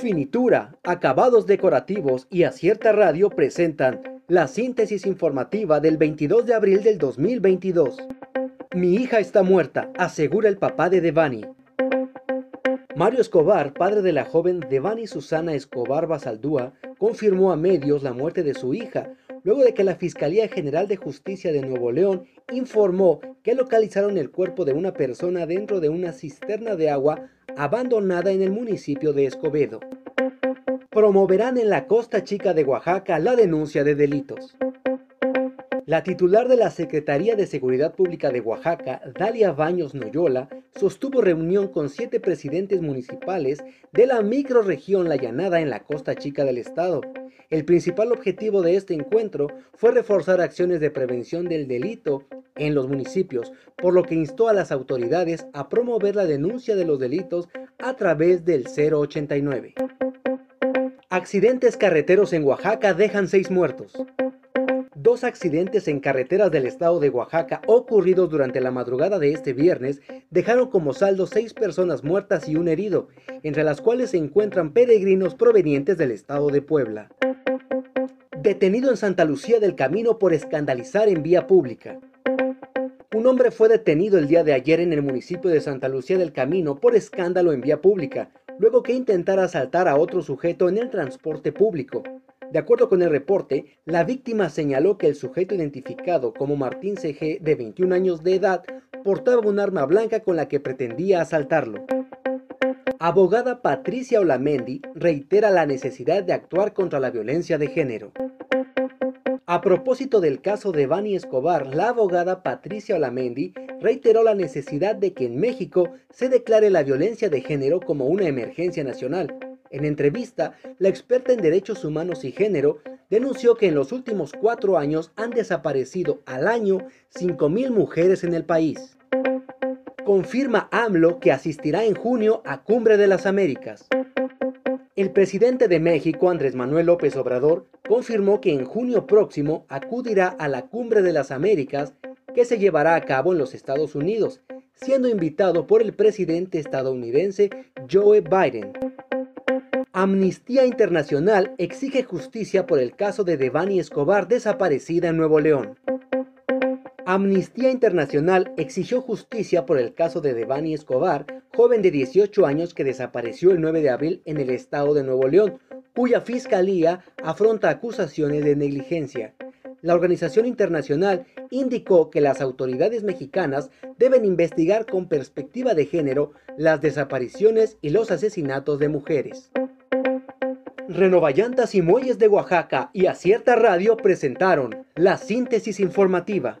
Finitura, acabados decorativos y Acierta Radio presentan la síntesis informativa del 22 de abril del 2022. Mi hija está muerta, asegura el papá de Devani. Mario Escobar, padre de la joven Devani Susana Escobar Basaldúa, confirmó a medios la muerte de su hija, luego de que la Fiscalía General de Justicia de Nuevo León informó que localizaron el cuerpo de una persona dentro de una cisterna de agua abandonada en el municipio de Escobedo. Promoverán en la Costa Chica de Oaxaca la denuncia de delitos. La titular de la Secretaría de Seguridad Pública de Oaxaca, Dalia Baños Noyola, sostuvo reunión con siete presidentes municipales de la microrregión La Llanada en la Costa Chica del Estado. El principal objetivo de este encuentro fue reforzar acciones de prevención del delito en los municipios, por lo que instó a las autoridades a promover la denuncia de los delitos a través del 089. Accidentes carreteros en Oaxaca dejan seis muertos. Dos accidentes en carreteras del estado de Oaxaca ocurridos durante la madrugada de este viernes dejaron como saldo seis personas muertas y un herido, entre las cuales se encuentran peregrinos provenientes del estado de Puebla. Detenido en Santa Lucía del Camino por escandalizar en vía pública. Un hombre fue detenido el día de ayer en el municipio de Santa Lucía del Camino por escándalo en vía pública, luego que intentara asaltar a otro sujeto en el transporte público. De acuerdo con el reporte, la víctima señaló que el sujeto identificado como Martín CG, de 21 años de edad, portaba un arma blanca con la que pretendía asaltarlo. Abogada Patricia Olamendi reitera la necesidad de actuar contra la violencia de género. A propósito del caso de Bani Escobar, la abogada Patricia Olamendi reiteró la necesidad de que en México se declare la violencia de género como una emergencia nacional. En entrevista, la experta en derechos humanos y género denunció que en los últimos cuatro años han desaparecido al año 5.000 mujeres en el país. Confirma AMLO que asistirá en junio a Cumbre de las Américas. El presidente de México, Andrés Manuel López Obrador, confirmó que en junio próximo acudirá a la Cumbre de las Américas que se llevará a cabo en los Estados Unidos, siendo invitado por el presidente estadounidense Joe Biden. Amnistía Internacional exige justicia por el caso de Devani Escobar desaparecida en Nuevo León. Amnistía Internacional exigió justicia por el caso de Devani Escobar, joven de 18 años que desapareció el 9 de abril en el estado de Nuevo León, cuya fiscalía afronta acusaciones de negligencia. La organización internacional indicó que las autoridades mexicanas deben investigar con perspectiva de género las desapariciones y los asesinatos de mujeres. Renovallantas y Muelles de Oaxaca y Acierta Radio presentaron la síntesis informativa.